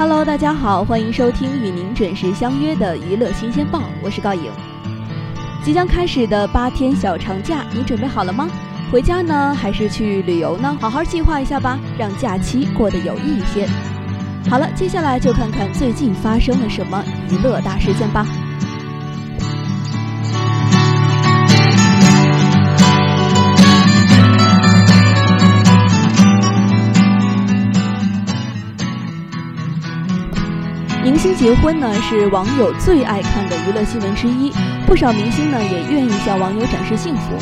Hello，大家好，欢迎收听与您准时相约的娱乐新鲜报，我是高颖。即将开始的八天小长假，你准备好了吗？回家呢，还是去旅游呢？好好计划一下吧，让假期过得有意义些。好了，接下来就看看最近发生了什么娱乐大事件吧。明星结婚呢，是网友最爱看的娱乐新闻之一。不少明星呢，也愿意向网友展示幸福。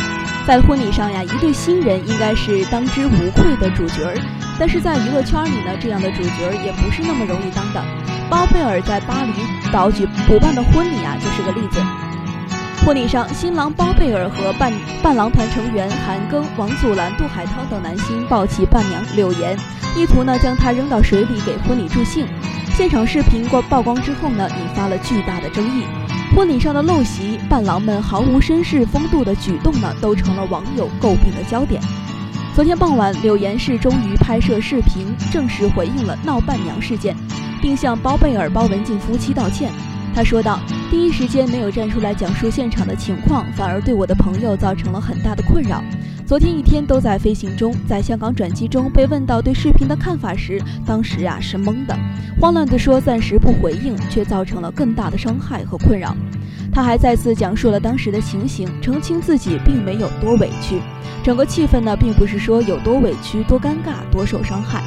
在婚礼上呀，一对新人应该是当之无愧的主角儿。但是在娱乐圈里呢，这样的主角儿也不是那么容易当的。包贝尔在巴厘岛举补办的婚礼啊，就是个例子。婚礼上，新郎包贝尔和伴伴郎团成员韩庚、王祖蓝、杜海涛等男星抱起伴娘柳岩，意图呢将她扔到水里给婚礼助兴。现场视频过曝光之后呢，引发了巨大的争议。婚礼上的陋习，伴郎们毫无绅士风度的举动呢，都成了网友诟病的焦点。昨天傍晚，柳岩氏终于拍摄视频，正式回应了闹伴娘事件，并向包贝尔、包文婧夫妻道歉。他说道：“第一时间没有站出来讲述现场的情况，反而对我的朋友造成了很大的困扰。昨天一天都在飞行中，在香港转机中被问到对视频的看法时，当时啊是懵的，慌乱地说暂时不回应，却造成了更大的伤害和困扰。”他还再次讲述了当时的情形，澄清自己并没有多委屈，整个气氛呢并不是说有多委屈、多尴尬、多受伤害。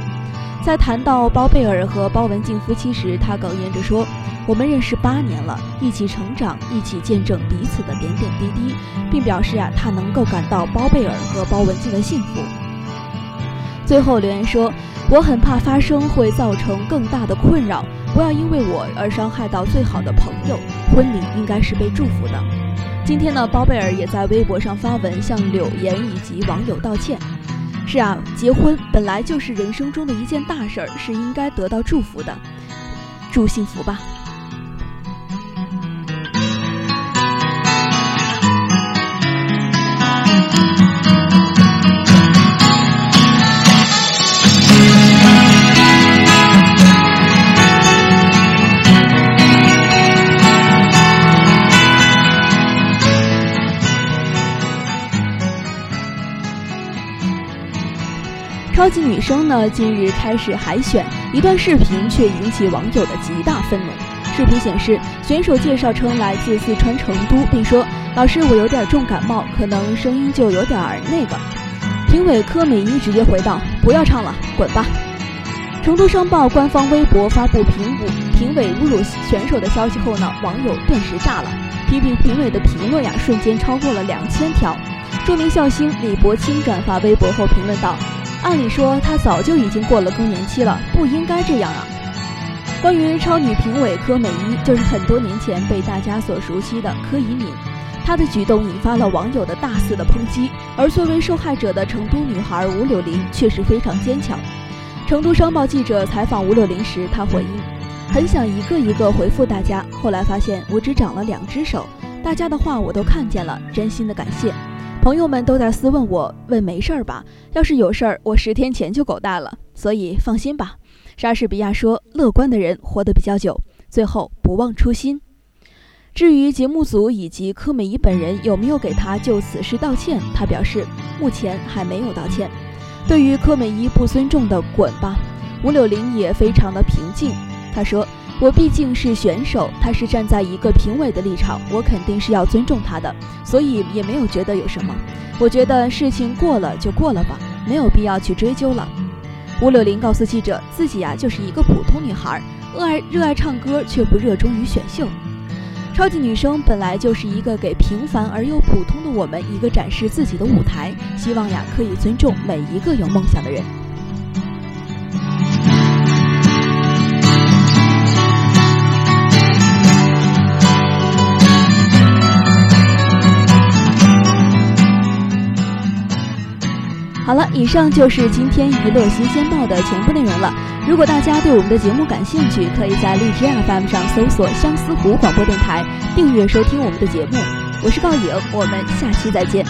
在谈到包贝尔和包文婧夫妻时，他哽咽着说。我们认识八年了，一起成长，一起见证彼此的点点滴滴，并表示啊，他能够感到包贝尔和包文婧的幸福。最后留言说：“我很怕发生会造成更大的困扰，不要因为我而伤害到最好的朋友。婚礼应该是被祝福的。”今天呢，包贝尔也在微博上发文向柳岩以及网友道歉。是啊，结婚本来就是人生中的一件大事儿，是应该得到祝福的。祝幸福吧。超级女声呢，近日开始海选，一段视频却引起网友的极大愤怒。视频显示，选手介绍称来自四川成都，并说：“老师，我有点重感冒，可能声音就有点那个。”评委柯美一直接回道：“不要唱了，滚吧！”成都商报官方微博发布评委评委侮辱选手的消息后呢，网友顿时炸了，批评评委的评论呀，瞬间超过了两千条。著名笑星李伯清转发微博后评论道。按理说，她早就已经过了更年期了，不应该这样啊。关于超女评委柯美一，就是很多年前被大家所熟悉的柯以敏，她的举动引发了网友的大肆的抨击。而作为受害者的成都女孩吴柳林却是非常坚强。成都商报记者采访吴柳林时，她回应：“很想一个一个回复大家，后来发现我只长了两只手，大家的话我都看见了，真心的感谢。”朋友们都在私问我，问没事儿吧？要是有事儿，我十天前就狗带了。所以放心吧。莎士比亚说，乐观的人活得比较久。最后，不忘初心。至于节目组以及柯美仪本人有没有给他就此事道歉，他表示目前还没有道歉。对于柯美仪不尊重的“滚吧”，吴柳琳也非常的平静。他说。我毕竟是选手，他是站在一个评委的立场，我肯定是要尊重他的，所以也没有觉得有什么。我觉得事情过了就过了吧，没有必要去追究了。吴柳林告诉记者，自己呀就是一个普通女孩，热爱热爱唱歌，却不热衷于选秀。超级女声本来就是一个给平凡而又普通的我们一个展示自己的舞台，希望呀可以尊重每一个有梦想的人。好了，以上就是今天娱乐新鲜报的全部内容了。如果大家对我们的节目感兴趣，可以在荔枝 FM 上搜索“相思湖广播电台”，订阅收听我们的节目。我是告颖，我们下期再见。